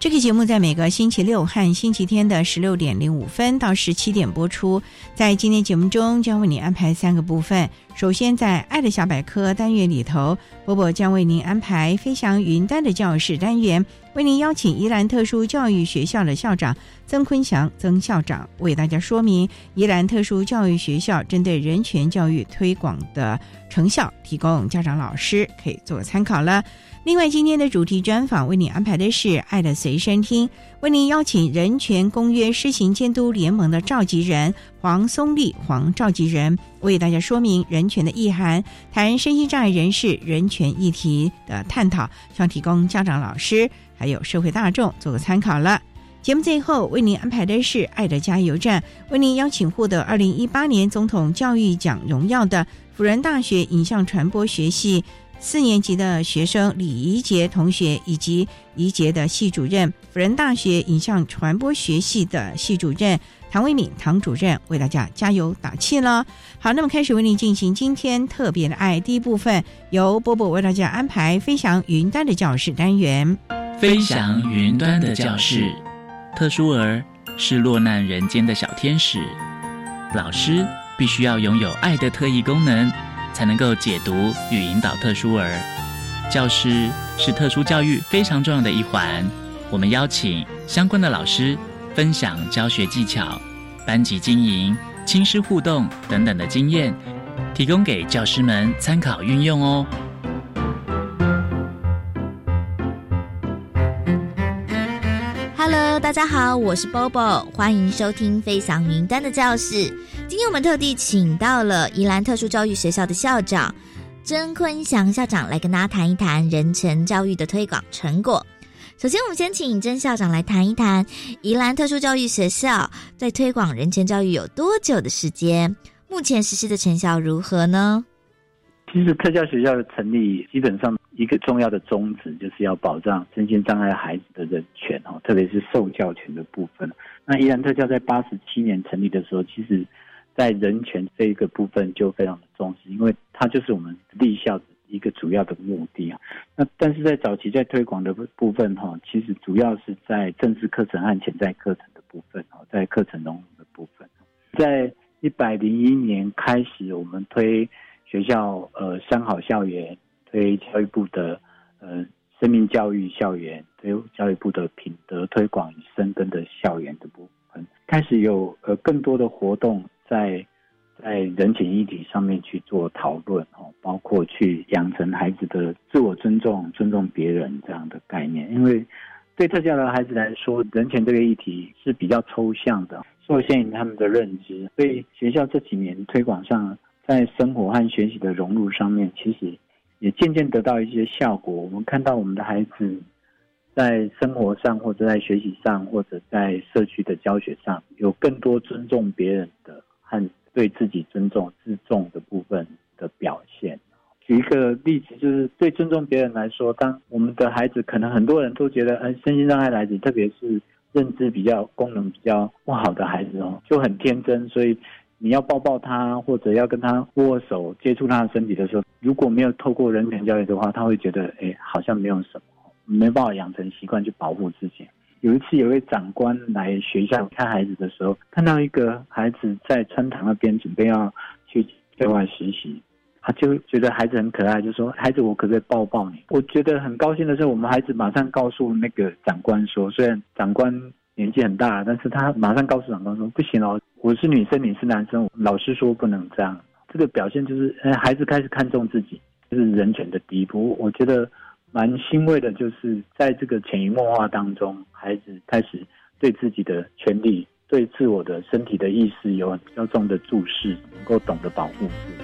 这个节目在每个星期六和星期天的十六点零五分到十七点播出。在今天节目中，将为你安排三个部分。首先，在“爱的小百科”单元里头，波波将为您安排“飞翔云端”的教室单元，为您邀请宜兰特殊教育学校的校长曾坤祥曾校长为大家说明宜兰特殊教育学校针对人权教育推广的成效，提供家长老师可以做参考了。另外，今天的主题专访为你安排的是《爱的随身听》，为您邀请人权公约施行监督联盟的召集人黄松丽黄召集人为大家说明人权的意涵，谈身心障碍人士人权议题的探讨，希望提供家长、老师还有社会大众做个参考了。节目最后为您安排的是《爱的加油站》，为您邀请获得二零一八年总统教育奖荣耀的辅仁大学影像传播学系。四年级的学生李怡杰同学以及怡杰的系主任，辅仁大学影像传播学系的系主任唐维敏唐主任为大家加油打气了。好，那么开始为您进行今天特别的爱第一部分，由波波为大家安排飞翔云端的教室单元。飞翔云端的教室，特殊儿是落难人间的小天使，老师必须要拥有爱的特异功能。才能够解读与引导特殊儿，教师是特殊教育非常重要的一环。我们邀请相关的老师分享教学技巧、班级经营、亲师互动等等的经验，提供给教师们参考运用哦。Hello，大家好，我是 Bobo，欢迎收听飞翔云端的教室。今天我们特地请到了宜兰特殊教育学校的校长曾坤祥校长来跟大家谈一谈人权教育的推广成果。首先，我们先请曾校长来谈一谈宜兰特殊教育学校在推广人权教育有多久的时间，目前实施的成效如何呢？其实特教学校的成立，基本上一个重要的宗旨就是要保障身心障碍孩子的人权哦，特别是受教权的部分。那宜兰特教在八十七年成立的时候，其实在人权这一个部分就非常的重视，因为它就是我们立校一个主要的目的啊。那但是在早期在推广的部分哈，其实主要是在正式课程和潜在课程的部分哦，在课程融入的部分。在一百零一年开始，我们推学校呃三好校园，推教育部的呃生命教育校园，推教育部的品德推广与深耕的校园的部分，开始有呃更多的活动。在在人情议题上面去做讨论哦，包括去养成孩子的自我尊重、尊重别人这样的概念。因为对特教的孩子来说，人权这个议题是比较抽象的，受限于他们的认知。所以学校这几年推广上，在生活和学习的融入上面，其实也渐渐得到一些效果。我们看到我们的孩子。在生活上，或者在学习上，或者在社区的教学上，有更多尊重别人的和对自己尊重、自重的部分的表现。举一个例子，就是对尊重别人来说，当我们的孩子，可能很多人都觉得，嗯，身心障碍孩子，特别是认知比较、功能比较不好的孩子哦，就很天真，所以你要抱抱他，或者要跟他握手、接触他的身体的时候，如果没有透过人权教育的话，他会觉得，哎，好像没有什么，没办法养成习惯去保护自己。有一次，有位长官来学校看孩子的时候，看到一个孩子在穿堂那边准备要去对外实习，他就觉得孩子很可爱，就说：“孩子，我可不可以抱抱你？”我觉得很高兴的是，我们孩子马上告诉那个长官说：“虽然长官年纪很大，但是他马上告诉长官说：‘不行哦，我是女生，你是男生，老师说不能这样。’这个表现就是，孩子开始看重自己，就是人权的第一步。我觉得。蛮欣慰的，就是在这个潜移默化当中，孩子开始对自己的权利、对自我的身体的意识有比较重的注视，能够懂得保护自己。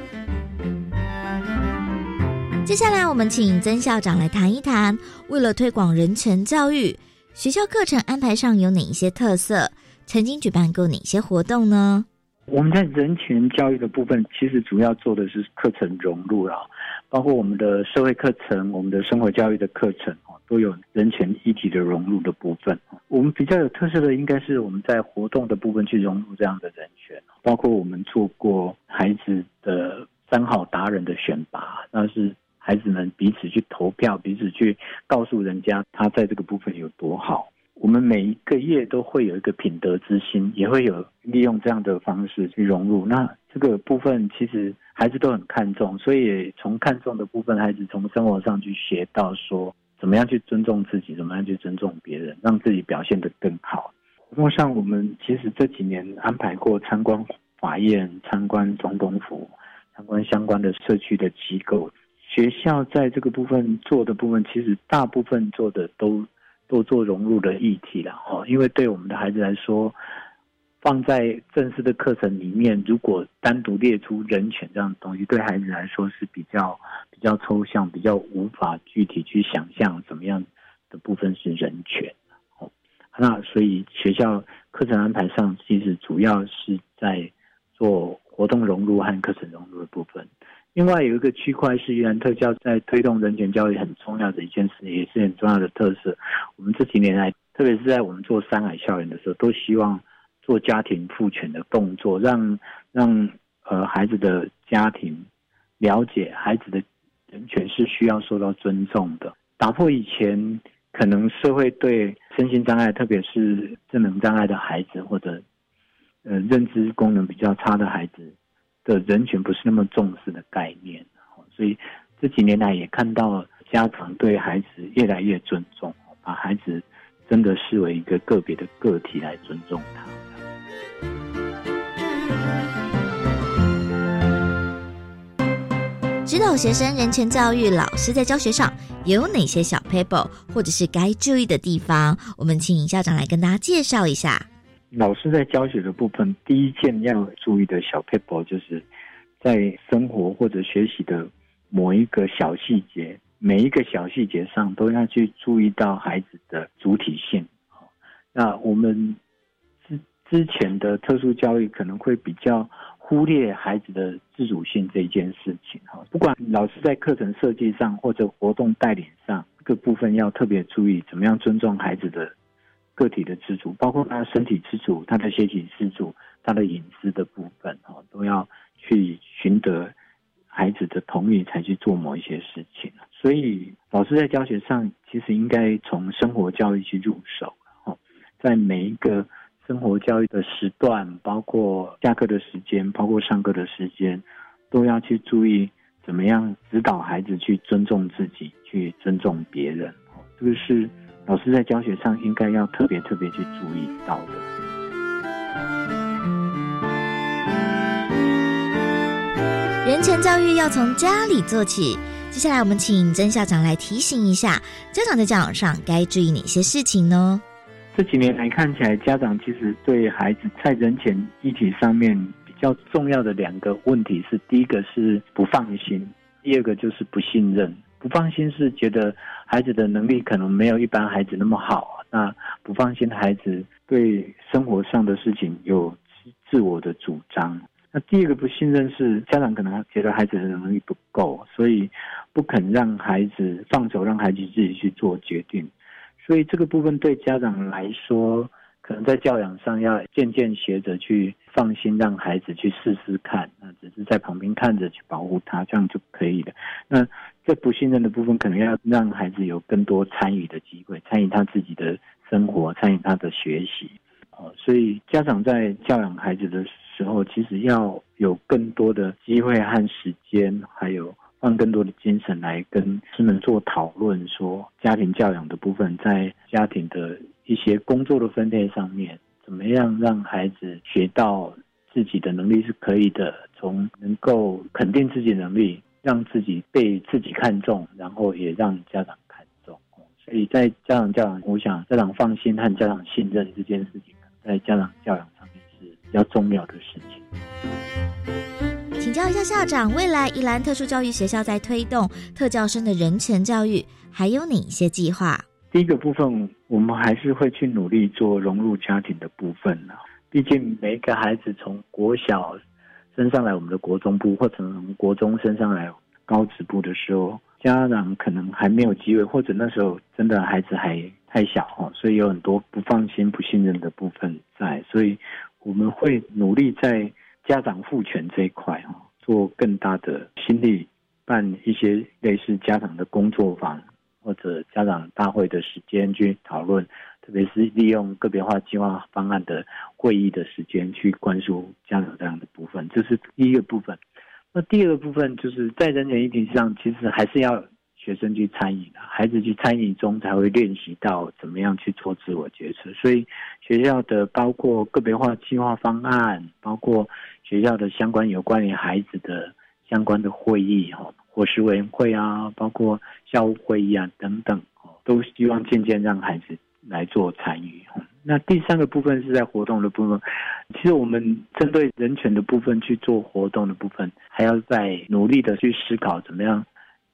接下来，我们请曾校长来谈一谈，为了推广人权教育，学校课程安排上有哪一些特色？曾经举办过哪些活动呢？我们在人权教育的部分，其实主要做的是课程融入了。包括我们的社会课程、我们的生活教育的课程哦，都有人权议题的融入的部分。我们比较有特色的，应该是我们在活动的部分去融入这样的人权，包括我们做过孩子的三好达人的选拔，那是孩子们彼此去投票，彼此去告诉人家他在这个部分有多好。我们每一个月都会有一个品德之心，也会有利用这样的方式去融入。那这个部分其实。孩子都很看重，所以从看重的部分，孩子从生活上去学到说，怎么样去尊重自己，怎么样去尊重别人，让自己表现得更好。活动上，我们其实这几年安排过参观法院、参观总统府、参观相关的社区的机构。学校在这个部分做的部分，其实大部分做的都都做融入的议题了哦，因为对我们的孩子来说。放在正式的课程里面，如果单独列出人权这样的东西，对孩子来说是比较比较抽象，比较无法具体去想象怎么样的部分是人权。哦，那所以学校课程安排上，其实主要是在做活动融入和课程融入的部分。另外有一个区块是原特教在推动人权教育很重要的一件事，也是很重要的特色。我们这几年来，特别是在我们做山海校园的时候，都希望。做家庭赋权的动作，让让呃孩子的家庭了解孩子的人权是需要受到尊重的，打破以前可能社会对身心障碍，特别是智能障碍的孩子或者呃认知功能比较差的孩子的人权不是那么重视的概念。所以这几年来也看到家长对孩子越来越尊重，把孩子真的视为一个个别的个体来尊重他。指导学生人权教育，老师在教学上有哪些小 paper 或者是该注意的地方？我们请校长来跟大家介绍一下。老师在教学的部分，第一件要注意的小 paper 就是在生活或者学习的某一个小细节，每一个小细节上都要去注意到孩子的主体性。那我们之之前的特殊教育可能会比较。忽略孩子的自主性这一件事情哈，不管老师在课程设计上或者活动带领上，这个部分要特别注意，怎么样尊重孩子的个体的自主，包括他身体自主、他的学习自主、他的隐私的部分哈，都要去寻得孩子的同意才去做某一些事情。所以老师在教学上其实应该从生活教育去入手哈，在每一个。生活教育的时段，包括下课的时间，包括上课的时间，都要去注意怎么样指导孩子去尊重自己，去尊重别人。这个是老师在教学上应该要特别特别去注意到的。人权教育要从家里做起。接下来，我们请曾校长来提醒一下家长在教养上该注意哪些事情呢？这几年来看起来，家长其实对孩子在人权议题上面比较重要的两个问题是：第一个是不放心，第二个就是不信任。不放心是觉得孩子的能力可能没有一般孩子那么好，那不放心的孩子对生活上的事情有自我的主张。那第二个不信任是家长可能觉得孩子的能力不够，所以不肯让孩子放手，让孩子自己去做决定。所以这个部分对家长来说，可能在教养上要渐渐学着去放心让孩子去试试看，那只是在旁边看着去保护他，这样就可以了。那这不信任的部分，可能要让孩子有更多参与的机会，参与他自己的生活，参与他的学习。哦，所以家长在教养孩子的时候，其实要有更多的机会和时间，还有放更多的精神来跟师们做讨论，说家庭教养的部分，在家庭的一些工作的分配上面，怎么样让孩子学到自己的能力是可以的，从能够肯定自己能力，让自己被自己看重，然后也让家长看重。所以在家长教养，我想家长放心和家长信任这件事情。在家长教养上面是比较重要的事情。请教一下校长，未来宜兰特殊教育学校在推动特教生的人权教育，还有哪些计划？第一个部分，我们还是会去努力做融入家庭的部分呢。毕竟每一个孩子从国小升上来我们的国中部，或者从国中升上来高职部的时候，家长可能还没有机会，或者那时候真的孩子还。太小哈，所以有很多不放心、不信任的部分在，所以我们会努力在家长赋权这一块哈，做更大的心力，办一些类似家长的工作坊或者家长大会的时间去讨论，特别是利用个别化计划方案的会议的时间去关注家长这样的部分，这是第一个部分。那第二个部分就是在人权议题上，其实还是要。学生去参与的，孩子去参与中才会练习到怎么样去做自我决策。所以学校的包括个别化计划方案，包括学校的相关有关于孩子的相关的会议哈，伙食委员会啊，包括校务会议啊等等，都希望渐渐让孩子来做参与。那第三个部分是在活动的部分，其实我们针对人权的部分去做活动的部分，还要再努力的去思考怎么样。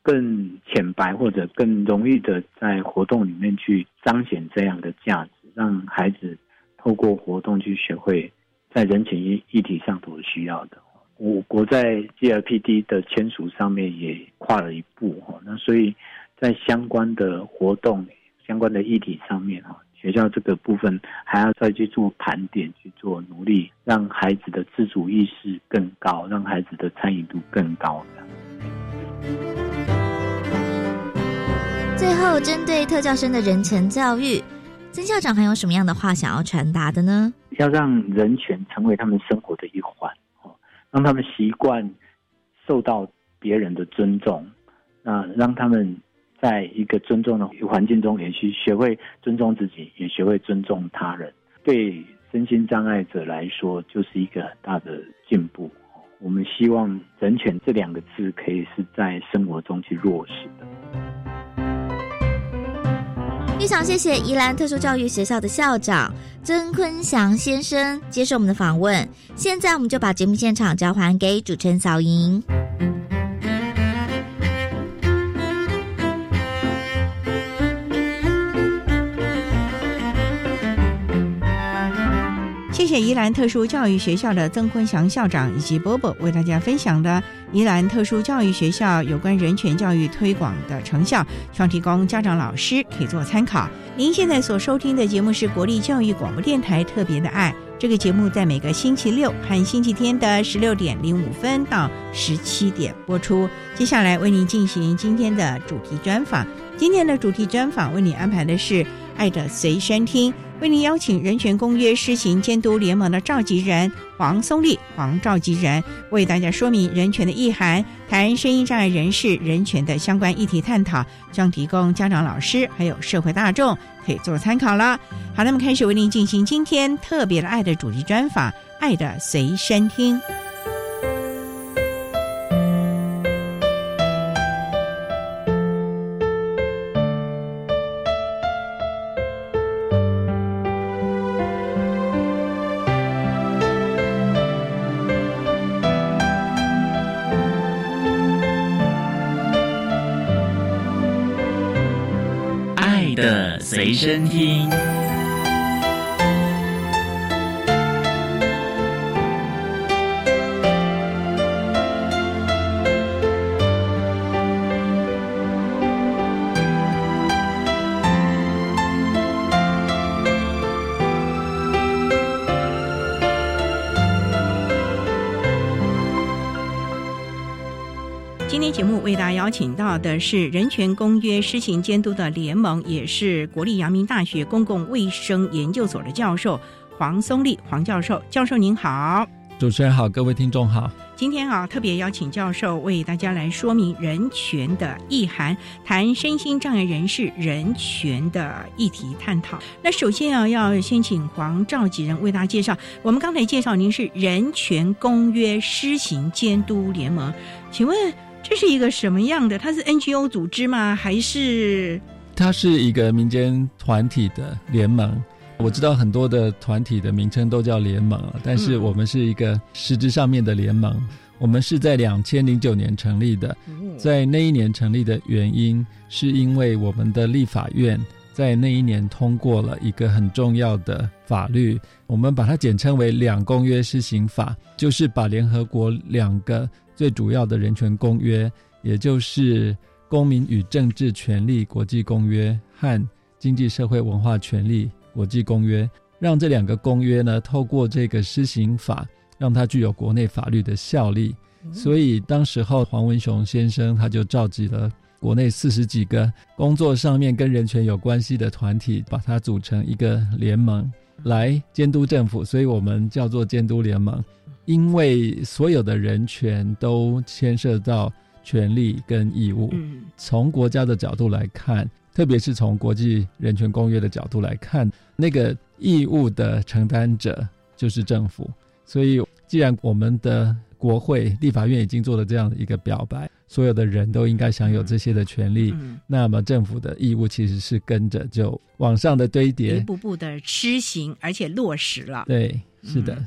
更浅白或者更容易的在活动里面去彰显这样的价值，让孩子透过活动去学会在人权议议题上所需要的。我国在 GLPD 的签署上面也跨了一步哈，那所以在相关的活动、相关的议题上面哈，学校这个部分还要再去做盘点、去做努力，让孩子的自主意识更高，让孩子的参与度更高的。最后，针对特教生的人权教育，曾校长还有什么样的话想要传达的呢？要让人权成为他们生活的一环，哦，让他们习惯受到别人的尊重，那让他们在一个尊重的环境中，也去学会尊重自己，也学会尊重他人。对身心障碍者来说，就是一个很大的进步。我们希望“人权”这两个字可以是在生活中去落实的。非常谢谢宜兰特殊教育学校的校长曾坤祥先生接受我们的访问。现在我们就把节目现场交还给主持人小莹。谢谢宜兰特殊教育学校的曾坤祥校长以及波波为大家分享的宜兰特殊教育学校有关人权教育推广的成效，希望提供家长、老师可以做参考。您现在所收听的节目是国立教育广播电台特别的爱，这个节目在每个星期六和星期天的十六点零五分到十七点播出。接下来为您进行今天的主题专访，今天的主题专访为您安排的是《爱的随身听》。为您邀请人权公约施行监督联盟的召集人黄松丽黄召集人为大家说明人权的意涵，谈声音障碍人士人权的相关议题探讨，将提供家长、老师还有社会大众可以做参考了。好，那么开始为您进行今天特别的爱的主题专访，《爱的随身听》。随身听。到的是人权公约施行监督的联盟，也是国立阳明大学公共卫生研究所的教授黄松立黄教授。教授您好，主持人好，各位听众好。今天啊，特别邀请教授为大家来说明人权的意涵，谈身心障碍人士人权的议题探讨。那首先啊，要先请黄召集人为大家介绍。我们刚才介绍您是人权公约施行监督联盟，请问？这是一个什么样的？它是 NGO 组织吗？还是它是一个民间团体的联盟？我知道很多的团体的名称都叫联盟但是我们是一个实质上面的联盟。我们是在两千零九年成立的，在那一年成立的原因，是因为我们的立法院在那一年通过了一个很重要的法律，我们把它简称为《两公约施行法》，就是把联合国两个。最主要的人权公约，也就是《公民与政治权利国际公约》和《经济社会文化权利国际公约》，让这两个公约呢，透过这个施行法，让它具有国内法律的效力。所以，当时候黄文雄先生他就召集了国内四十几个工作上面跟人权有关系的团体，把它组成一个联盟来监督政府，所以我们叫做监督联盟。因为所有的人权都牵涉到权利跟义务。从国家的角度来看，特别是从国际人权公约的角度来看，那个义务的承担者就是政府。所以，既然我们的国会、立法院已经做了这样的一个表白，所有的人都应该享有这些的权利，那么政府的义务其实是跟着就往上的堆叠，一步步的施行，而且落实了。对，是的。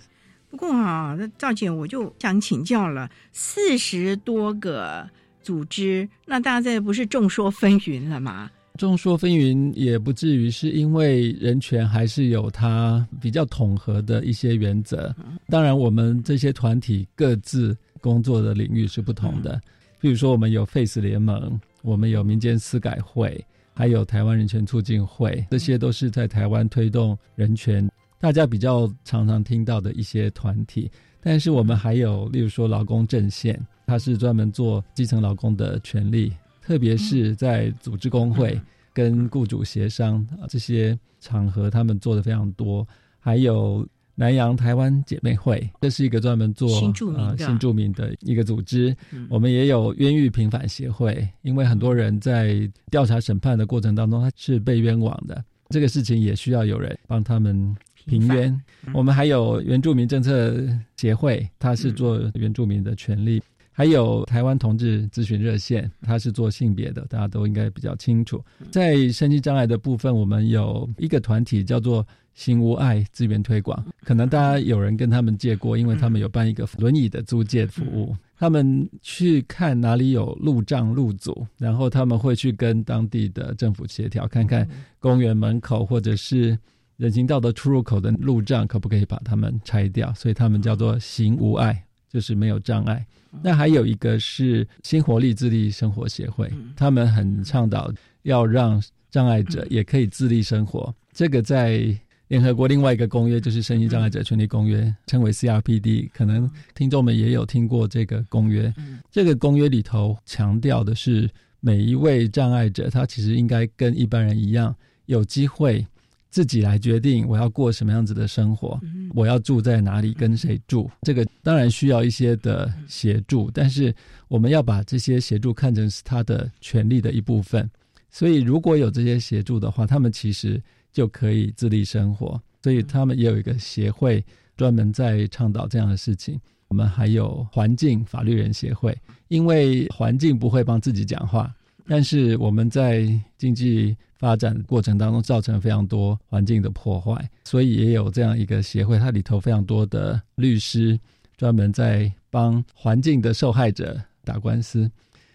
不过啊，那赵姐我就想请教了，四十多个组织，那大家这不是众说纷纭了吗？众说纷纭也不至于，是因为人权还是有它比较统合的一些原则。当然，我们这些团体各自工作的领域是不同的。比如说，我们有 Face 联盟，我们有民间司改会，还有台湾人权促进会，这些都是在台湾推动人权。大家比较常常听到的一些团体，但是我们还有，例如说劳工阵线，它是专门做基层劳工的权利，特别是在组织工会跟雇主协商这些场合，他们做的非常多。还有南洋台湾姐妹会，这是一个专门做新住民新住民的一个组织。我们也有冤狱平反协会，因为很多人在调查审判的过程当中，他是被冤枉的，这个事情也需要有人帮他们。平冤，我们还有原住民政策协会，他是做原住民的权利；还有台湾同志咨询热线，它是做性别的，大家都应该比较清楚。在身心障碍的部分，我们有一个团体叫做“心无爱资源推广”，可能大家有人跟他们借过，因为他们有办一个轮椅的租借服务。他们去看哪里有路障路阻，然后他们会去跟当地的政府协调，看看公园门口或者是。人行道的出入口的路障可不可以把它们拆掉？所以他们叫做行无碍，就是没有障碍。那还有一个是新活力自立生活协会，他们很倡导要让障碍者也可以自立生活。这个在联合国另外一个公约就是《身心障碍者权利公约》，称为 CRPD，可能听众们也有听过这个公约。这个公约里头强调的是，每一位障碍者他其实应该跟一般人一样有机会。自己来决定我要过什么样子的生活，我要住在哪里，跟谁住，这个当然需要一些的协助，但是我们要把这些协助看成是他的权利的一部分。所以如果有这些协助的话，他们其实就可以自立生活。所以他们也有一个协会专门在倡导这样的事情。我们还有环境法律人协会，因为环境不会帮自己讲话。但是我们在经济发展过程当中造成非常多环境的破坏，所以也有这样一个协会，它里头非常多的律师专门在帮环境的受害者打官司。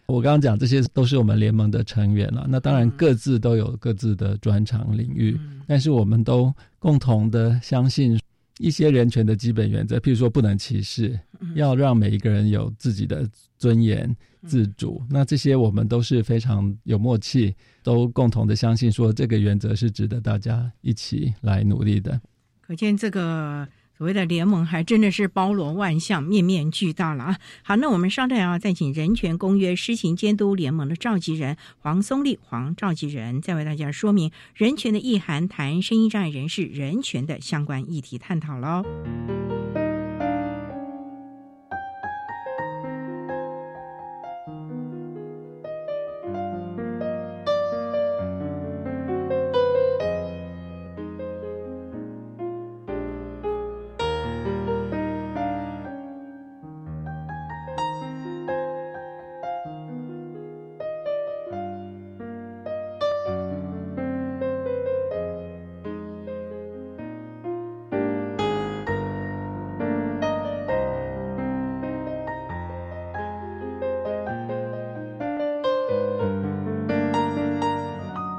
我刚刚讲这些都是我们联盟的成员了，那当然各自都有各自的专长领域，但是我们都共同的相信。一些人权的基本原则，譬如说不能歧视，要让每一个人有自己的尊严、自主。那这些我们都是非常有默契，都共同的相信说这个原则是值得大家一起来努力的。可见这个所谓的联盟还真的是包罗万象、面面俱到了啊！好，那我们稍待啊，再请人权公约施行监督联盟的召集人黄松立黄召集人，再为大家说明人权的意涵，谈声音障碍人士人权的相关议题探讨喽。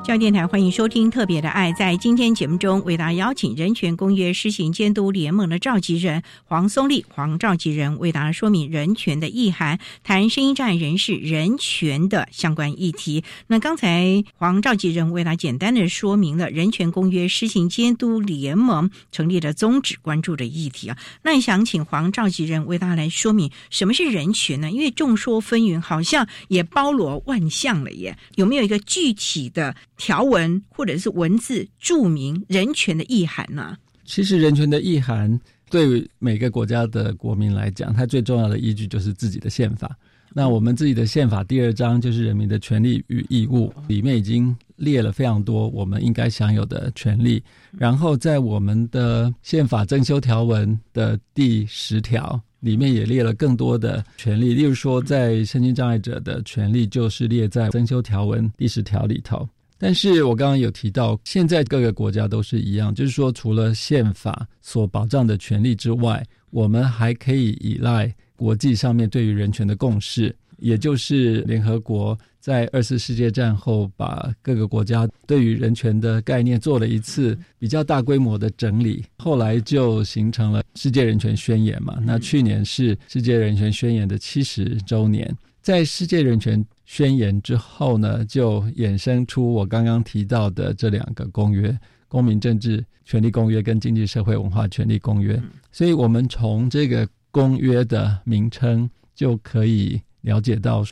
教育电台欢迎收听《特别的爱》。在今天节目中，为大家邀请人权公约施行监督联盟的召集人黄松立黄召集人，为大家说明人权的意涵，谈声音障碍人士人权的相关议题。那刚才黄召集人为大家简单的说明了人权公约施行监督联盟成立的宗旨、关注的议题啊。那想请黄召集人为大家来说明什么是人权呢？因为众说纷纭，好像也包罗万象了耶。有没有一个具体的？条文或者是文字注明人权的意涵呢？其实人权的意涵对每个国家的国民来讲，它最重要的依据就是自己的宪法。那我们自己的宪法第二章就是人民的权利与义务，里面已经列了非常多我们应该享有的权利。然后在我们的宪法增修条文的第十条里面也列了更多的权利，例如说在身心障碍者的权利就是列在增修条文第十条里头。但是我刚刚有提到，现在各个国家都是一样，就是说，除了宪法所保障的权利之外，我们还可以依赖国际上面对于人权的共识，也就是联合国在二次世界战后把各个国家对于人权的概念做了一次比较大规模的整理，后来就形成了世界人权宣言嘛。那去年是世界人权宣言的七十周年，在世界人权。宣言之后呢，就衍生出我刚刚提到的这两个公约：公民政治权利公约跟经济社会文化权利公约。所以，我们从这个公约的名称就可以了解到，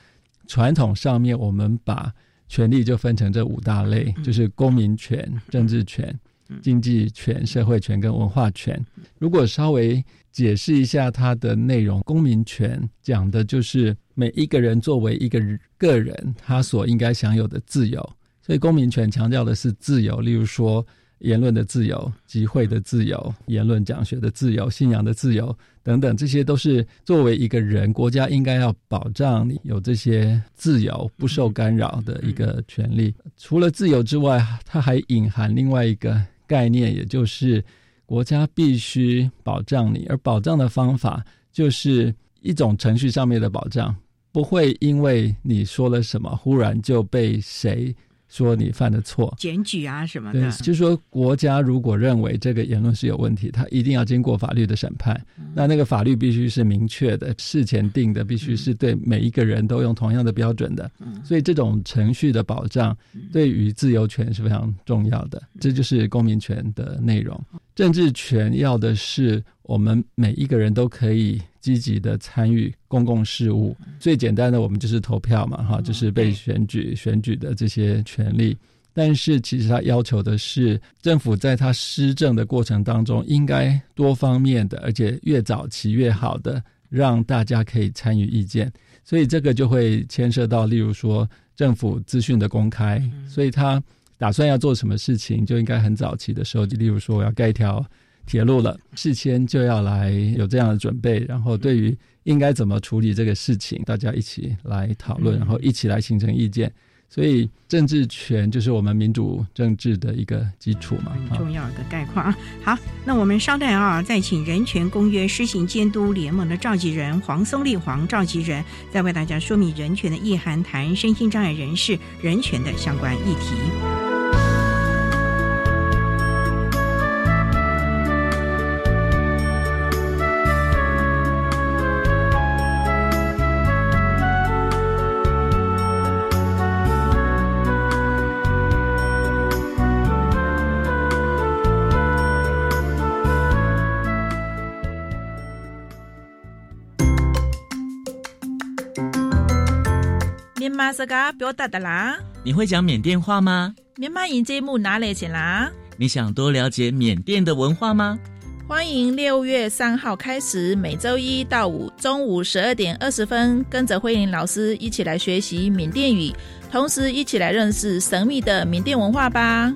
传统上面我们把权利就分成这五大类，就是公民权、政治权、经济权、社会权跟文化权。如果稍微解释一下它的内容，公民权讲的就是每一个人作为一个个人，他所应该享有的自由。所以公民权强调的是自由，例如说言论的自由、集会的自由、言论讲学的自由、信仰的自由等等，这些都是作为一个人，国家应该要保障你有这些自由不受干扰的一个权利。除了自由之外，它还隐含另外一个概念，也就是。国家必须保障你，而保障的方法就是一种程序上面的保障，不会因为你说了什么，忽然就被谁。说你犯的错，检举啊什么的，就是说国家如果认为这个言论是有问题，他一定要经过法律的审判。那那个法律必须是明确的，事前定的，必须是对每一个人都用同样的标准的。所以这种程序的保障对于自由权是非常重要的，这就是公民权的内容。政治权要的是我们每一个人都可以。积极的参与公共事务，最简单的我们就是投票嘛，哈，就是被选举选举的这些权利。但是其实他要求的是，政府在他施政的过程当中，应该多方面的，而且越早期越好的，让大家可以参与意见。所以这个就会牵涉到，例如说政府资讯的公开。所以他打算要做什么事情，就应该很早期的时候，就例如说我要盖一条。铁路了，事先就要来有这样的准备，然后对于应该怎么处理这个事情，大家一起来讨论，然后一起来形成意见。所以政治权就是我们民主政治的一个基础嘛，很重要的概况啊。好，那我们稍待啊，再请人权公约施行监督联盟的召集人黄松立黄召集人，再为大家说明人权的意涵，谈身心障碍人士人权的相关议题。马斯嘎表达的啦。你会讲缅甸话吗？缅马音节目哪里去啦？你想多了解缅甸的文化吗？欢迎六月三号开始，每周一到五中午十二点二十分，跟着慧玲老师一起来学习缅甸语，同时一起来认识神秘的缅甸文化吧。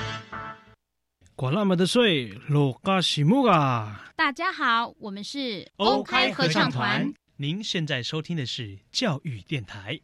管那么的水，罗嘎西木啊！大家好，我们是 OK 合唱团。您现在收听的是教育电台。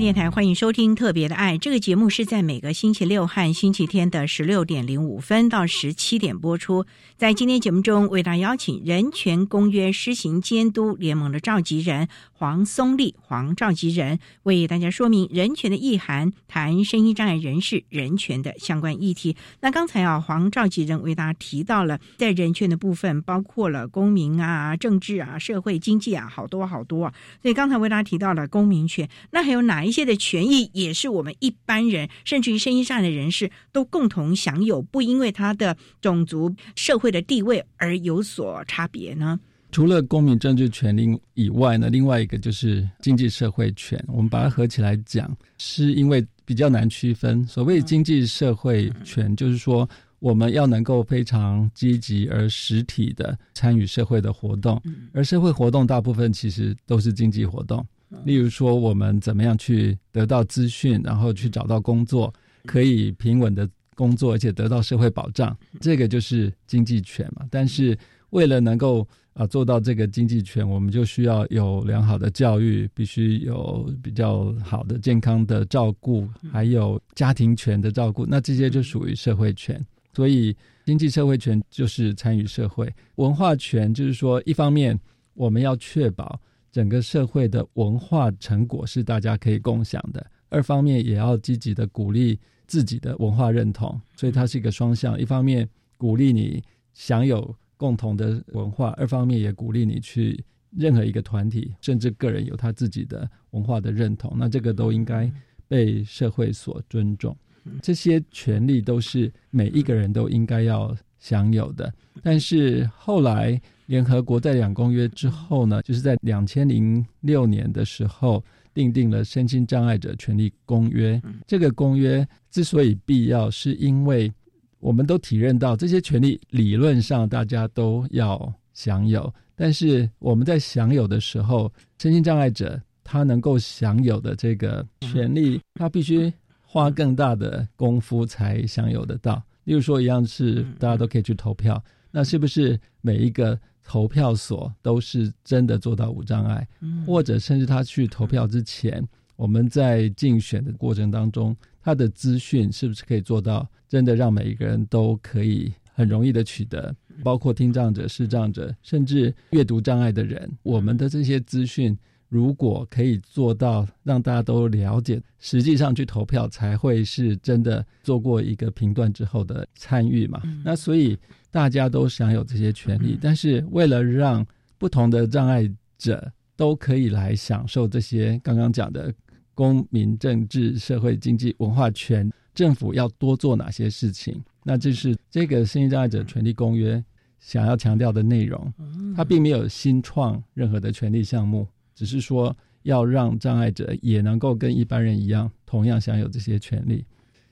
电台欢迎收听《特别的爱》这个节目，是在每个星期六和星期天的十六点零五分到十七点播出。在今天节目中，为大家邀请人权公约施行监督联盟的召集人黄松立黄召集人为大家说明人权的意涵，谈声音障碍人士人权的相关议题。那刚才啊，黄召集人为大家提到了在人权的部分，包括了公民啊、政治啊、社会经济啊，好多好多。所以刚才为大家提到了公民权，那还有哪一些的权益也是我们一般人，甚至于身心障碍的人士都共同享有，不因为他的种族、社会的地位而有所差别呢？除了公民政治权利以外呢，另外一个就是经济社会权。我们把它合起来讲，是因为比较难区分。所谓经济社会权，就是说我们要能够非常积极而实体的参与社会的活动，而社会活动大部分其实都是经济活动。例如说，我们怎么样去得到资讯，然后去找到工作，可以平稳的工作，而且得到社会保障，这个就是经济权嘛。但是为了能够啊做到这个经济权，我们就需要有良好的教育，必须有比较好的健康的照顾，还有家庭权的照顾。那这些就属于社会权。所以经济社会权就是参与社会，文化权就是说，一方面我们要确保。整个社会的文化成果是大家可以共享的，二方面也要积极的鼓励自己的文化认同，所以它是一个双向。一方面鼓励你享有共同的文化，二方面也鼓励你去任何一个团体，甚至个人有他自己的文化的认同。那这个都应该被社会所尊重。这些权利都是每一个人都应该要享有的。但是后来。联合国在两公约之后呢，就是在两千零六年的时候订定了《身心障碍者权利公约》。这个公约之所以必要，是因为我们都体认到这些权利理论上大家都要享有，但是我们在享有的时候，身心障碍者他能够享有的这个权利，他必须花更大的功夫才享有得到。例如说，一样是大家都可以去投票，那是不是每一个？投票所都是真的做到无障碍，或者甚至他去投票之前，我们在竞选的过程当中，他的资讯是不是可以做到真的让每一个人都可以很容易的取得？包括听障者、视障者，甚至阅读障碍的人，我们的这些资讯如果可以做到让大家都了解，实际上去投票才会是真的做过一个评断之后的参与嘛。那所以大家都享有这些权利，但是为了让不同的障碍者都可以来享受这些刚刚讲的公民、政治、社会、经济、文化权，政府要多做哪些事情？那这是这个《身心障碍者权利公约》想要强调的内容。它并没有新创任何的权利项目。只是说要让障碍者也能够跟一般人一样，同样享有这些权利。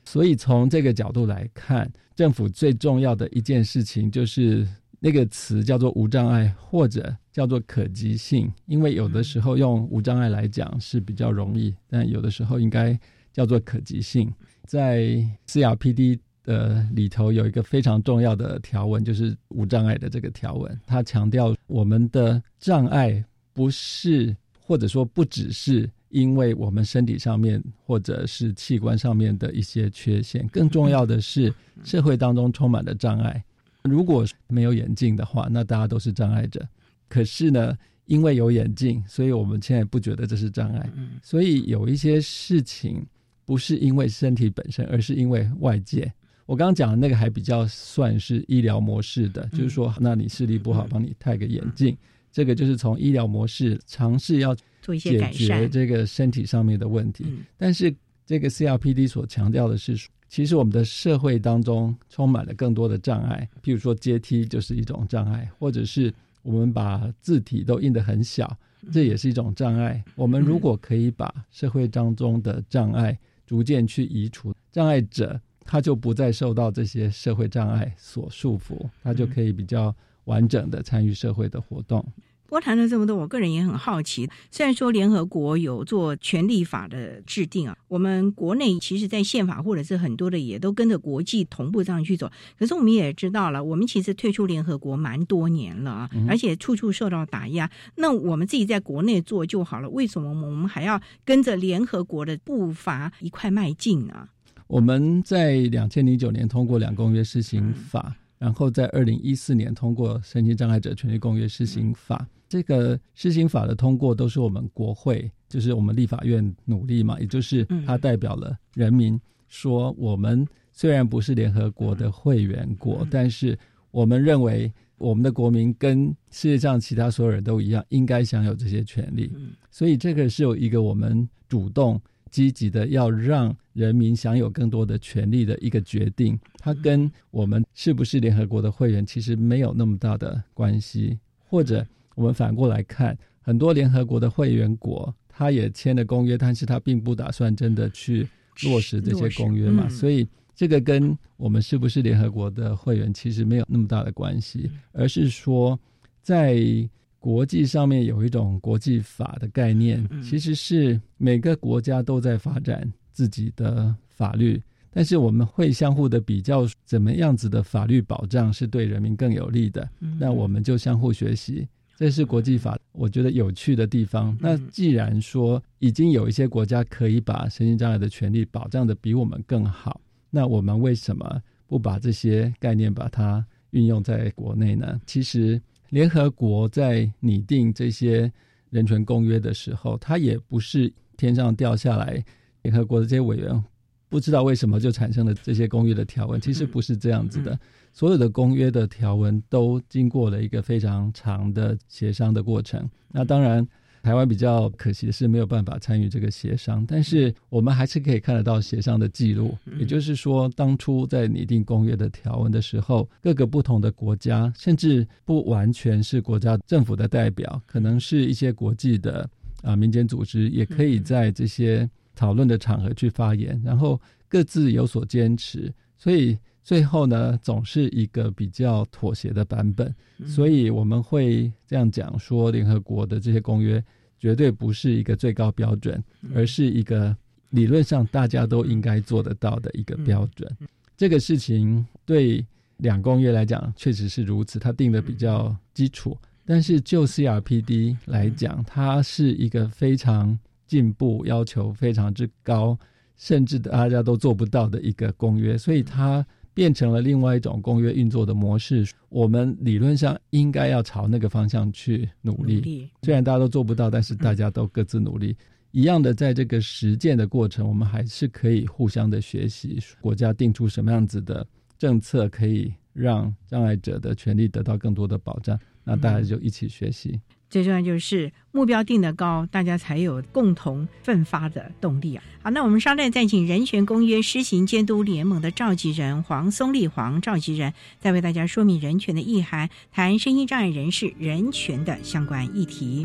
所以从这个角度来看，政府最重要的一件事情就是那个词叫做无障碍，或者叫做可及性。因为有的时候用无障碍来讲是比较容易，但有的时候应该叫做可及性。在 CRPD 的里头有一个非常重要的条文，就是无障碍的这个条文，它强调我们的障碍。不是，或者说不只是因为我们身体上面或者是器官上面的一些缺陷，更重要的是社会当中充满了障碍。如果没有眼镜的话，那大家都是障碍者。可是呢，因为有眼镜，所以我们现在不觉得这是障碍。所以有一些事情不是因为身体本身，而是因为外界。我刚刚讲的那个还比较算是医疗模式的，就是说，那你视力不好，帮你戴个眼镜。这个就是从医疗模式尝试要做一些解决这个身体上面的问题，但是这个 CRPD 所强调的是，其实我们的社会当中充满了更多的障碍，譬如说阶梯就是一种障碍，或者是我们把字体都印得很小，这也是一种障碍。我们如果可以把社会当中的障碍逐渐去移除，障碍者他就不再受到这些社会障碍所束缚，他就可以比较。完整的参与社会的活动。不过谈了这么多，我个人也很好奇。虽然说联合国有做权利法的制定啊，我们国内其实，在宪法或者是很多的也都跟着国际同步这样去走。可是我们也知道了，我们其实退出联合国蛮多年了啊，而且处处受到打压。那我们自己在国内做就好了，为什么我们还要跟着联合国的步伐一块迈进呢？我们在两千零九年通过两公约施行法。然后在二零一四年通过《身心障碍者权利公约施行法》，这个施行法的通过都是我们国会，就是我们立法院努力嘛，也就是它代表了人民，说我们虽然不是联合国的会员国，但是我们认为我们的国民跟世界上其他所有人都一样，应该享有这些权利。所以这个是有一个我们主动。积极的要让人民享有更多的权利的一个决定，它跟我们是不是联合国的会员其实没有那么大的关系。或者我们反过来看，很多联合国的会员国，他也签了公约，但是他并不打算真的去落实这些公约嘛。所以这个跟我们是不是联合国的会员其实没有那么大的关系，而是说在。国际上面有一种国际法的概念，其实是每个国家都在发展自己的法律，但是我们会相互的比较，怎么样子的法律保障是对人民更有利的，那我们就相互学习，这是国际法我觉得有趣的地方。那既然说已经有一些国家可以把身心障碍的权利保障的比我们更好，那我们为什么不把这些概念把它运用在国内呢？其实。联合国在拟定这些人权公约的时候，它也不是天上掉下来。联合国的这些委员不知道为什么就产生了这些公约的条文，其实不是这样子的。所有的公约的条文都经过了一个非常长的协商的过程。那当然。台湾比较可惜的是没有办法参与这个协商，但是我们还是可以看得到协商的记录。也就是说，当初在拟定公约的条文的时候，各个不同的国家，甚至不完全是国家政府的代表，可能是一些国际的啊民间组织，也可以在这些讨论的场合去发言，然后各自有所坚持。所以最后呢，总是一个比较妥协的版本。所以我们会这样讲说，联合国的这些公约绝对不是一个最高标准，而是一个理论上大家都应该做得到的一个标准。这个事情对两公约来讲确实是如此，它定的比较基础。但是就 CRPD 来讲，它是一个非常进步、要求非常之高，甚至大家都做不到的一个公约，所以它。变成了另外一种公约运作的模式。我们理论上应该要朝那个方向去努力。虽然大家都做不到，但是大家都各自努力。一样的，在这个实践的过程，我们还是可以互相的学习。国家定出什么样子的政策，可以让障碍者的权利得到更多的保障，那大家就一起学习。最重要就是目标定得高，大家才有共同奋发的动力啊！好，那我们稍待再请人权公约施行监督联盟的召集人黄松立黄召集人，再为大家说明人权的意涵，谈身心障碍人士人权的相关议题。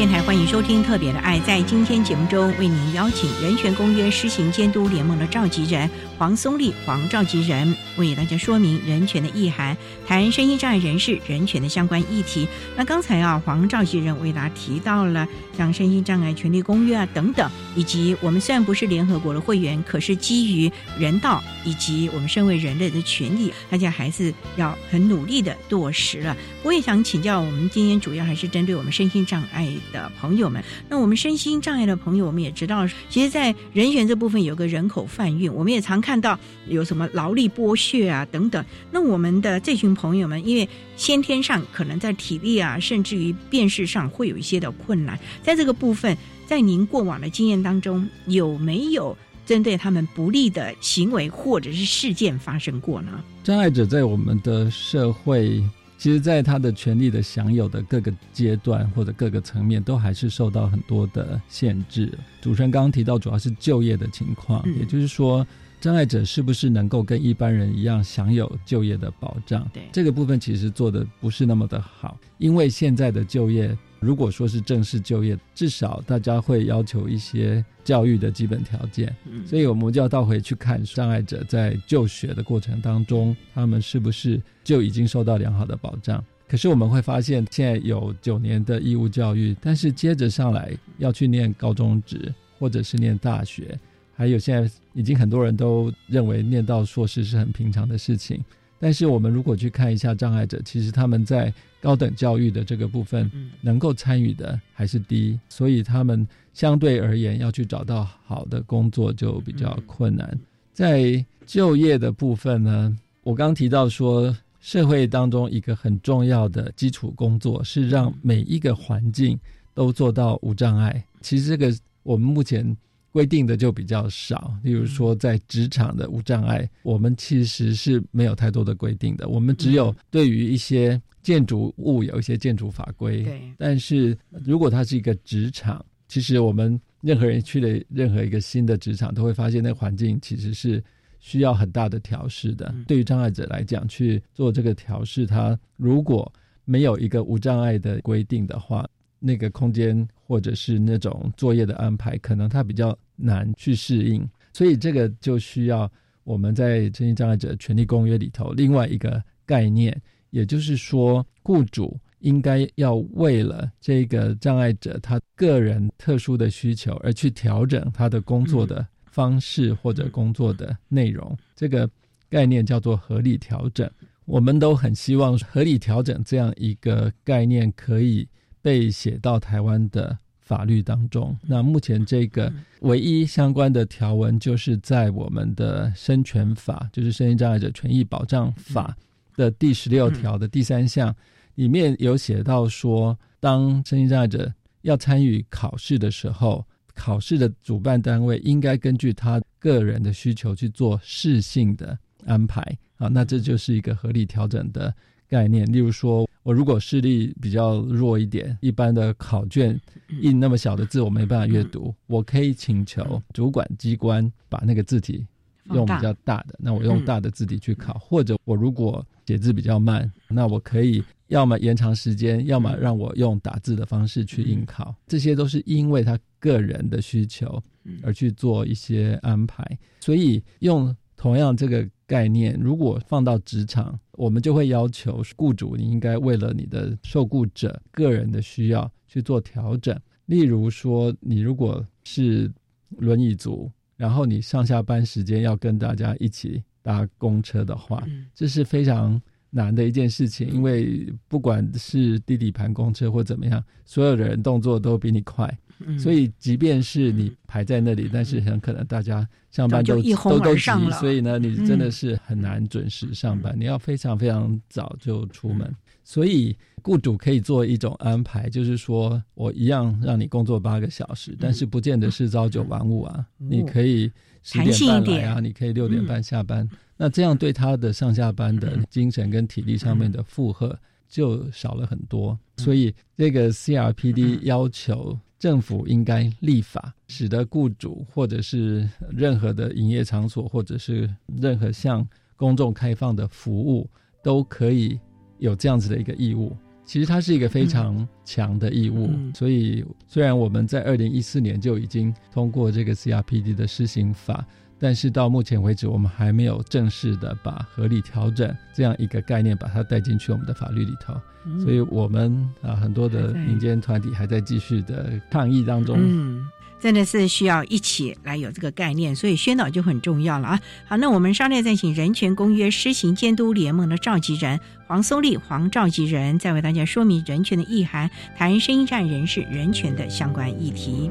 电台欢迎收听《特别的爱》。在今天节目中，为您邀请人权公约施行监督联盟的召集人黄松丽黄召集人，为大家说明人权的意涵，谈身心障碍人士人权的相关议题。那刚才啊，黄召集人为大家提到了像身心障碍权利公约啊等等，以及我们虽然不是联合国的会员，可是基于人道以及我们身为人类的权利，大家还是要很努力的落实了。我也想请教，我们今天主要还是针对我们身心障碍。的朋友们，那我们身心障碍的朋友，我们也知道，其实，在人权这部分有个人口贩运，我们也常看到有什么劳力剥削啊等等。那我们的这群朋友们，因为先天上可能在体力啊，甚至于辨识上会有一些的困难，在这个部分，在您过往的经验当中，有没有针对他们不利的行为或者是事件发生过呢？障碍者在我们的社会。其实，在他的权利的享有的各个阶段或者各个层面，都还是受到很多的限制。主持人刚刚提到，主要是就业的情况，也就是说，障碍者是不是能够跟一般人一样享有就业的保障？对这个部分，其实做的不是那么的好，因为现在的就业。如果说是正式就业，至少大家会要求一些教育的基本条件，嗯所以我们就要倒回去看障碍者在就学的过程当中，他们是不是就已经受到良好的保障？可是我们会发现，现在有九年的义务教育，但是接着上来要去念高中职或者是念大学，还有现在已经很多人都认为念到硕士是很平常的事情。但是我们如果去看一下障碍者，其实他们在高等教育的这个部分，能够参与的还是低，所以他们相对而言要去找到好的工作就比较困难。在就业的部分呢，我刚提到说，社会当中一个很重要的基础工作是让每一个环境都做到无障碍。其实这个我们目前。规定的就比较少，例如说在职场的无障碍，我们其实是没有太多的规定的。我们只有对于一些建筑物有一些建筑法规。对。但是如果它是一个职场，其实我们任何人去了任何一个新的职场，都会发现那环境其实是需要很大的调试的。对于障碍者来讲，去做这个调试，他如果没有一个无障碍的规定的话。那个空间或者是那种作业的安排，可能他比较难去适应，所以这个就需要我我们在身心障碍者权利公约里头另外一个概念，也就是说，雇主应该要为了这个障碍者他个人特殊的需求而去调整他的工作的方式或者工作的内容。这个概念叫做合理调整。我们都很希望合理调整这样一个概念可以被写到台湾的法律当中。那目前这个唯一相关的条文，就是在我们的生权法，就是《身心障碍者权益保障法》的第十六条的第三项里面有写到说，当身心障碍者要参与考试的时候，考试的主办单位应该根据他个人的需求去做适性的安排。啊，那这就是一个合理调整的概念。例如说，我如果视力比较弱一点，一般的考卷印那么小的字我没办法阅读，我可以请求主管机关把那个字体用比较大的，那我用大的字体去考。或者我如果写字比较慢，那我可以要么延长时间，要么让我用打字的方式去应考。这些都是因为他个人的需求而去做一些安排，所以用。同样，这个概念如果放到职场，我们就会要求雇主，你应该为了你的受雇者个人的需要去做调整。例如说，你如果是轮椅族，然后你上下班时间要跟大家一起搭公车的话，这是非常难的一件事情，因为不管是地底盘公车或怎么样，所有的人动作都比你快。所以，即便是你排在那里，但是很可能大家上班都都都急，所以呢，你真的是很难准时上班。你要非常非常早就出门。所以，雇主可以做一种安排，就是说我一样让你工作八个小时，但是不见得是朝九晚五啊。你可以十点半来啊，你可以六点半下班。那这样对他的上下班的精神跟体力上面的负荷就少了很多。所以，这个 CRPD 要求。政府应该立法，使得雇主或者是任何的营业场所，或者是任何向公众开放的服务，都可以有这样子的一个义务。其实它是一个非常强的义务。所以，虽然我们在二零一四年就已经通过这个 CRPD 的施行法。但是到目前为止，我们还没有正式的把合理调整这样一个概念把它带进去我们的法律里头，所以我们啊很多的民间团体还在继续的抗议当中。嗯，真的是需要一起来有这个概念，所以宣导就很重要了啊。好，那我们稍后再请人权公约施行监督联盟的召集人黄松立黄召集人，再为大家说明人权的意涵，谈声音站人士人权的相关议题。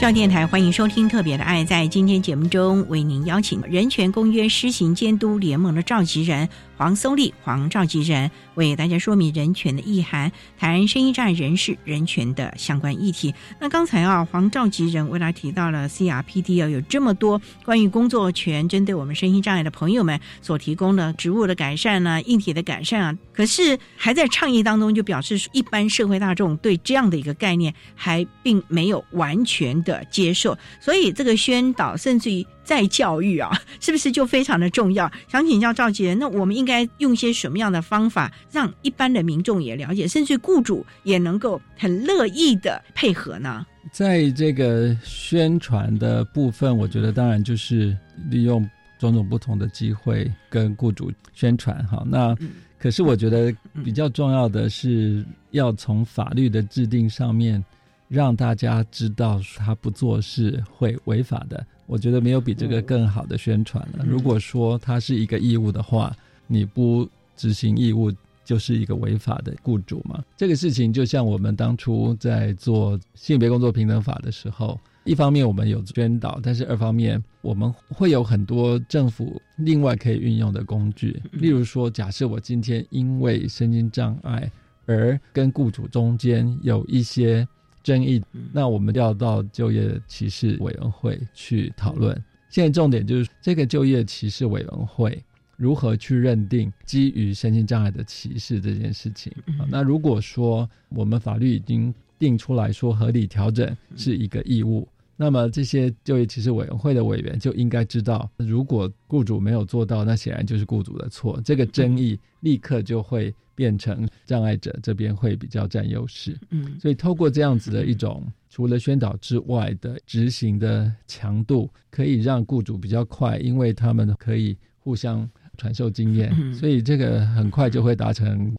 教电台欢迎收听《特别的爱》。在今天节目中，为您邀请人权公约施行监督联盟的召集人黄松丽黄召集人，为大家说明人权的意涵，谈声音障碍人士人权的相关议题。那刚才啊，黄召集人为大家提到了 CRPD 啊，有这么多关于工作权针对我们身心障碍的朋友们所提供的职务的改善啊、硬体的改善啊，可是还在倡议当中，就表示一般社会大众对这样的一个概念还并没有完全的。的接受，所以这个宣导甚至于再教育啊，是不是就非常的重要？想请教赵杰，那我们应该用些什么样的方法，让一般的民众也了解，甚至雇主也能够很乐意的配合呢？在这个宣传的部分，我觉得当然就是利用种种不同的机会跟雇主宣传。哈，那可是我觉得比较重要的是要从法律的制定上面。让大家知道他不做是会违法的，我觉得没有比这个更好的宣传了。如果说他是一个义务的话，你不执行义务就是一个违法的雇主嘛。这个事情就像我们当初在做性别工作平等法的时候，一方面我们有宣导，但是二方面我们会有很多政府另外可以运用的工具，例如说，假设我今天因为身心障碍而跟雇主中间有一些。争议，那我们要到就业歧视委员会去讨论。现在重点就是这个就业歧视委员会如何去认定基于身心障碍的歧视这件事情。那如果说我们法律已经定出来说合理调整是一个义务，那么这些就业歧视委员会的委员就应该知道，如果雇主没有做到，那显然就是雇主的错。这个争议立刻就会。变成障碍者这边会比较占优势，嗯，所以透过这样子的一种除了宣导之外的执行的强度，可以让雇主比较快，因为他们可以互相传授经验，所以这个很快就会达成。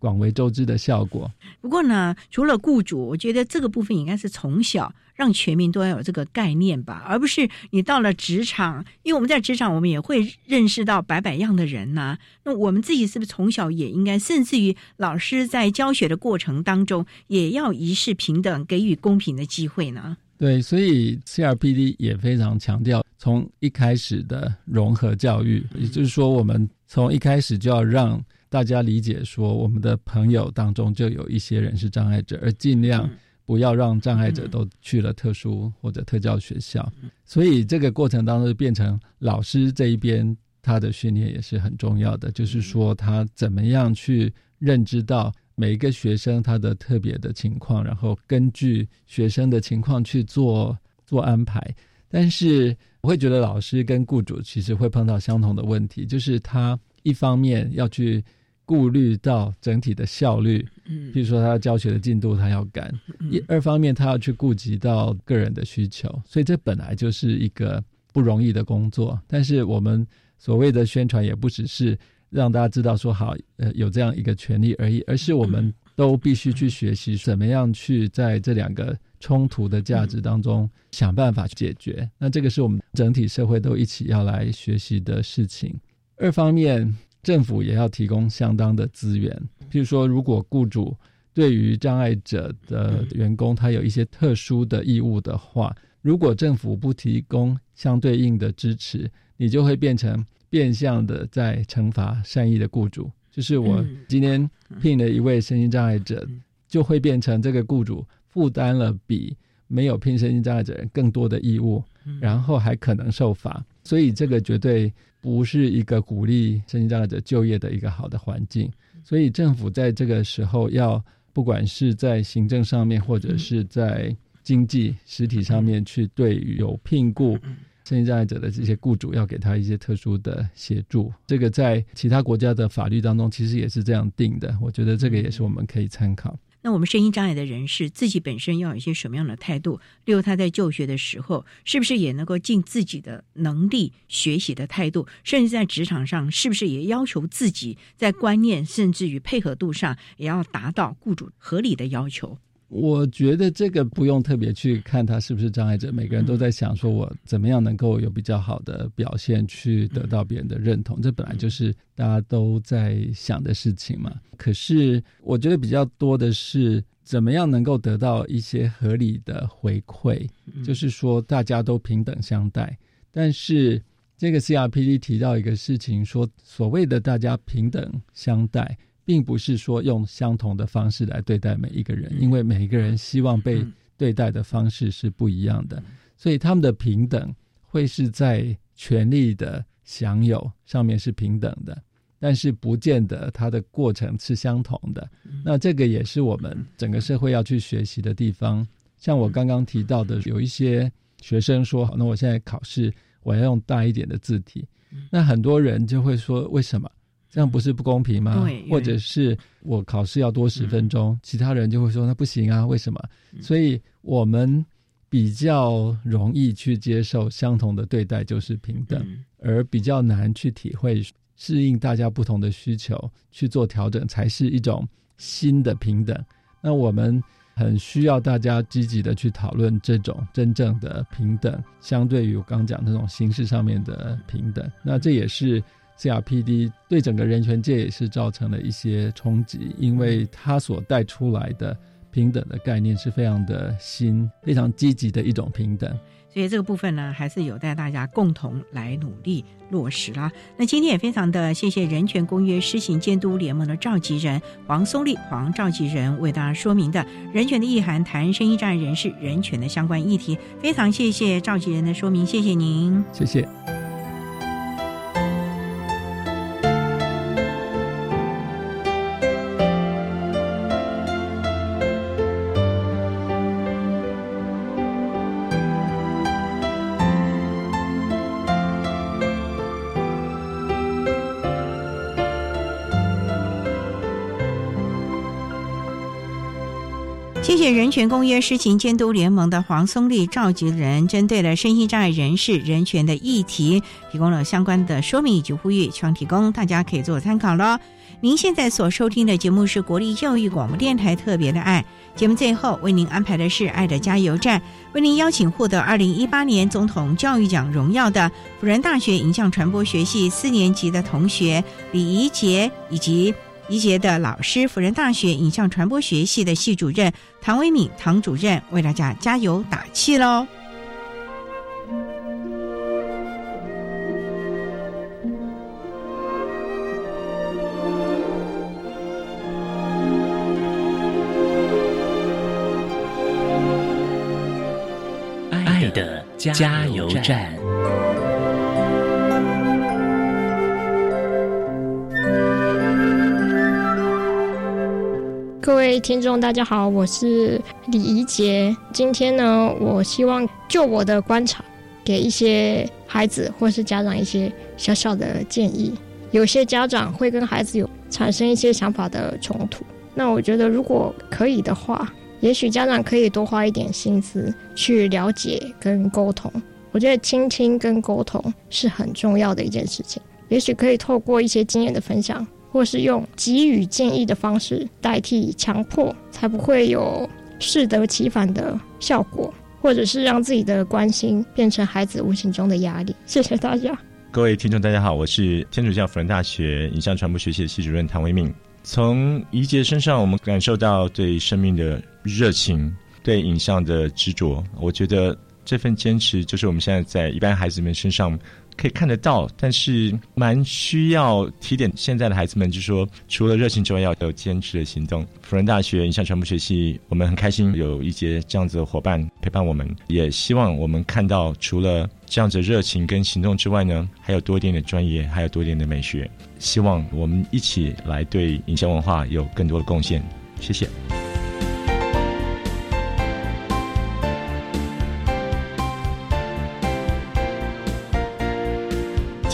广为周知的效果。不过呢，除了雇主，我觉得这个部分应该是从小让全民都要有这个概念吧，而不是你到了职场，因为我们在职场，我们也会认识到百百样的人呐。那我们自己是不是从小也应该，甚至于老师在教学的过程当中，也要一视平等，给予公平的机会呢？对，所以 CRPD 也非常强调从一开始的融合教育，也就是说，我们从一开始就要让。大家理解说，我们的朋友当中就有一些人是障碍者，而尽量不要让障碍者都去了特殊或者特教学校。所以这个过程当中变成老师这一边他的训练也是很重要的，就是说他怎么样去认知到每一个学生他的特别的情况，然后根据学生的情况去做做安排。但是我会觉得老师跟雇主其实会碰到相同的问题，就是他一方面要去。顾虑到整体的效率，嗯，比如说他教学的进度他要赶，一二方面他要去顾及到个人的需求，所以这本来就是一个不容易的工作。但是我们所谓的宣传也不只是让大家知道说好，呃，有这样一个权利而已，而是我们都必须去学习怎么样去在这两个冲突的价值当中想办法去解决。那这个是我们整体社会都一起要来学习的事情。二方面。政府也要提供相当的资源，譬如说，如果雇主对于障碍者的员工他有一些特殊的义务的话，如果政府不提供相对应的支持，你就会变成变相的在惩罚善意的雇主。就是我今天聘了一位身心障碍者，就会变成这个雇主负担了比没有聘身心障碍者人更多的义务，然后还可能受罚。所以这个绝对。不是一个鼓励身心障碍者就业的一个好的环境，所以政府在这个时候要，不管是在行政上面，或者是在经济实体上面，去对于有聘雇身心障碍者的这些雇主，要给他一些特殊的协助。这个在其他国家的法律当中，其实也是这样定的。我觉得这个也是我们可以参考。那我们声音障碍的人士自己本身要有一些什么样的态度？例如他在就学的时候，是不是也能够尽自己的能力学习的态度？甚至在职场上，是不是也要求自己在观念甚至于配合度上，也要达到雇主合理的要求？我觉得这个不用特别去看他是不是障碍者，每个人都在想说，我怎么样能够有比较好的表现，去得到别人的认同。这本来就是大家都在想的事情嘛。可是我觉得比较多的是怎么样能够得到一些合理的回馈？就是说大家都平等相待。但是这个 CRPD 提到一个事情，说所谓的大家平等相待，并不是说用相同的方式来对待每一个人，因为每一个人希望被对待的方式是不一样的，所以他们的平等会是在权利的享有上面是平等的。但是不见得它的过程是相同的，那这个也是我们整个社会要去学习的地方。像我刚刚提到的，有一些学生说：“好，那我现在考试我要用大一点的字体。”那很多人就会说：“为什么这样不是不公平吗？”或者是我考试要多十分钟，其他人就会说：“那不行啊，为什么？”所以我们比较容易去接受相同的对待就是平等，而比较难去体会。适应大家不同的需求去做调整，才是一种新的平等。那我们很需要大家积极的去讨论这种真正的平等，相对于我刚讲那种形式上面的平等。那这也是 CRPD 对整个人权界也是造成了一些冲击，因为它所带出来的平等的概念是非常的新、非常积极的一种平等。所以这个部分呢，还是有待大家共同来努力落实啦。那今天也非常的谢谢人权公约施行监督联盟的召集人黄松立黄召集人为大家说明的人权的意涵，谈生意战人士人权的相关议题。非常谢谢召集人的说明，谢谢您，谢谢。谢谢人权公约施行监督联盟的黄松丽召集人，针对了身心障碍人士人权的议题，提供了相关的说明以及呼吁，希望提供大家可以做参考喽。您现在所收听的节目是国立教育广播电台特别的爱节目，最后为您安排的是爱的加油站，为您邀请获得二零一八年总统教育奖荣耀的辅仁大学影像传播学系四年级的同学李怡杰以及。一杰的老师，辅仁大学影像传播学系的系主任唐维敏唐主任为大家加油打气喽！爱的加油站。各位听众，大家好，我是李怡杰。今天呢，我希望就我的观察，给一些孩子或是家长一些小小的建议。有些家长会跟孩子有产生一些想法的冲突，那我觉得如果可以的话，也许家长可以多花一点心思去了解跟沟通。我觉得倾听跟沟通是很重要的一件事情，也许可以透过一些经验的分享。或是用给予建议的方式代替强迫，才不会有适得其反的效果，或者是让自己的关心变成孩子无形中的压力。谢谢大家，各位听众，大家好，我是天主教辅仁大学影像传播学系的系主任唐维敏。从怡杰身上，我们感受到对生命的热情，对影像的执着。我觉得这份坚持，就是我们现在在一般孩子们身上。可以看得到，但是蛮需要提点现在的孩子们，就是说，除了热情之外，要有坚持的行动。辅仁大学影像传播学系，我们很开心有一些这样子的伙伴陪伴我们，也希望我们看到，除了这样子热情跟行动之外呢，还有多一点的专业，还有多一点的美学。希望我们一起来对影像文化有更多的贡献。谢谢。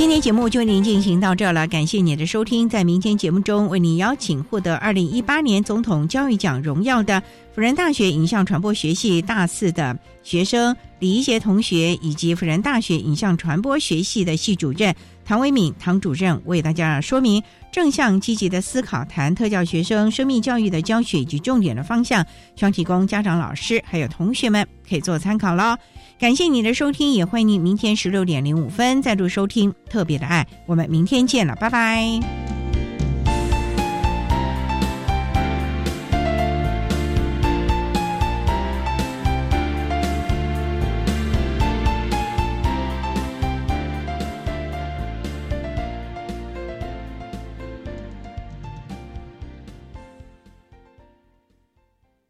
今天节目就为您进行到这了，感谢你的收听。在明天节目中，为您邀请获得二零一八年总统教育奖荣耀的辅仁大学影像传播学系大四的学生李一杰同学，以及辅仁大学影像传播学系的系主任唐维敏唐主任，为大家说明正向积极的思考，谈特教学生生命教育的教学以及重点的方向，希望提供家长、老师还有同学们可以做参考喽。感谢你的收听，也欢迎你明天十六点零五分再度收听《特别的爱》，我们明天见了，拜拜。